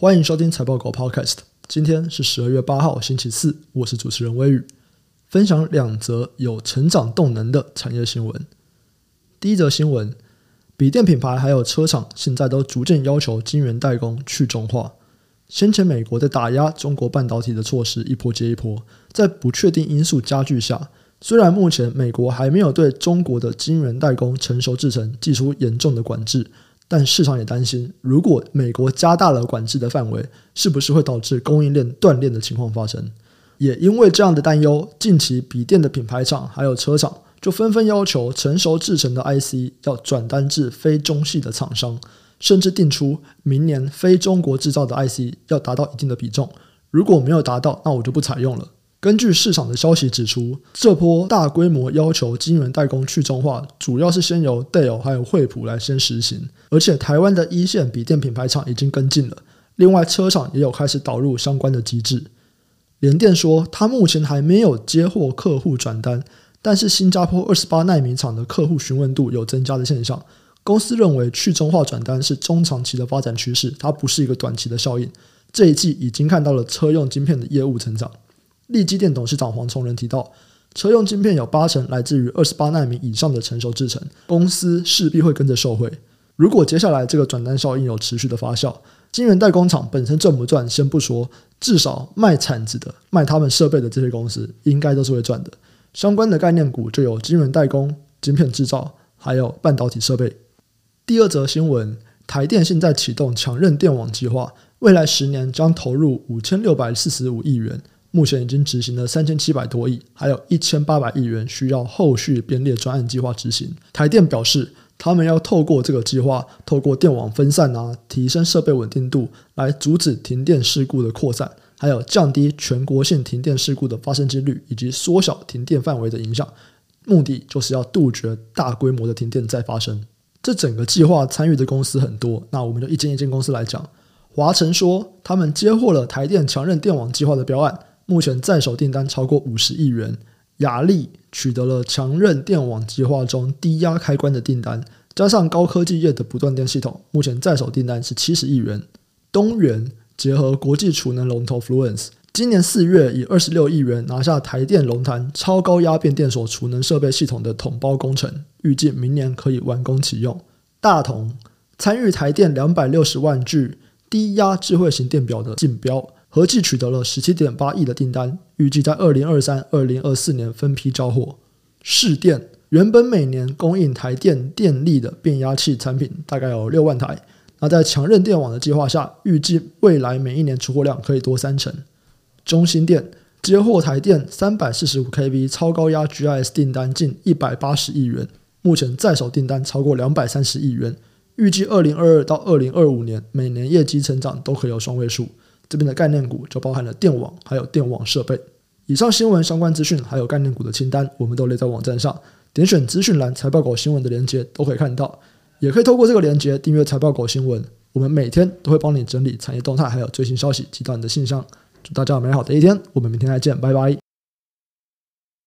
欢迎收听财报狗 Podcast。今天是十二月八号，星期四。我是主持人微雨，分享两则有成长动能的产业新闻。第一则新闻，笔电品牌还有车厂现在都逐渐要求晶圆代工去中化。先前美国在打压中国半导体的措施一波接一波，在不确定因素加剧下，虽然目前美国还没有对中国的晶圆代工成熟制程寄出严重的管制。但市场也担心，如果美国加大了管制的范围，是不是会导致供应链断裂的情况发生？也因为这样的担忧，近期笔电的品牌厂还有车厂就纷纷要求成熟制成的 IC 要转单至非中系的厂商，甚至定出明年非中国制造的 IC 要达到一定的比重，如果没有达到，那我就不采用了。根据市场的消息指出，这波大规模要求晶圆代工去中化，主要是先由 Dell 还有惠普来先实行，而且台湾的一线笔电品牌厂已经跟进了，另外车厂也有开始导入相关的机制。联电说，他目前还没有接获客户转单，但是新加坡二十八奈米厂的客户询问度有增加的现象。公司认为去中化转单是中长期的发展趋势，它不是一个短期的效应。这一季已经看到了车用晶片的业务成长。立基电董事长黄崇仁提到，车用晶片有八成来自于二十八纳米以上的成熟制程，公司势必会跟着受惠。如果接下来这个转单效应有持续的发酵，晶圆代工厂本身赚不赚先不说，至少卖铲子的、卖他们设备的这些公司应该都是会赚的。相关的概念股就有晶圆代工、晶片制造，还有半导体设备。第二则新闻，台电现在启动强韧电网计划，未来十年将投入五千六百四十五亿元。目前已经执行了三千七百多亿，还有一千八百亿元需要后续编列专案计划执行。台电表示，他们要透过这个计划，透过电网分散啊，提升设备稳定度，来阻止停电事故的扩散，还有降低全国性停电事故的发生几率，以及缩小停电范围的影响。目的就是要杜绝大规模的停电再发生。这整个计划参与的公司很多，那我们就一间一间公司来讲。华晨说，他们接获了台电强韧电网计划的标案。目前在手订单超过五十亿元，亚力取得了强韧电网计划中低压开关的订单，加上高科技业的不断电系统，目前在手订单是七十亿元。东元结合国际储能龙头 Fluence，今年四月以二十六亿元拿下台电龙潭超高压变电所储能设备系统的统包工程，预计明年可以完工启用。大同参与台电两百六十万具低压智慧型电表的竞标。合计取得了十七点八亿的订单，预计在二零二三、二零二四年分批交货。市电原本每年供应台电电力的变压器产品大概有六万台，那在强韧电网的计划下，预计未来每一年出货量可以多三成。中兴电接获台电三百四十五 kV 超高压 GIS 订单近一百八十亿元，目前在手订单超过两百三十亿元，预计二零二二到二零二五年每年业绩成长都可有双位数。这边的概念股就包含了电网，还有电网设备。以上新闻相关资讯还有概念股的清单，我们都列在网站上，点选资讯栏财报狗新闻的链接都可以看到，也可以透过这个链接订阅财报狗新闻。我们每天都会帮你整理产业动态，还有最新消息，寄到你的信箱。祝大家有美好的一天，我们明天再见，拜拜。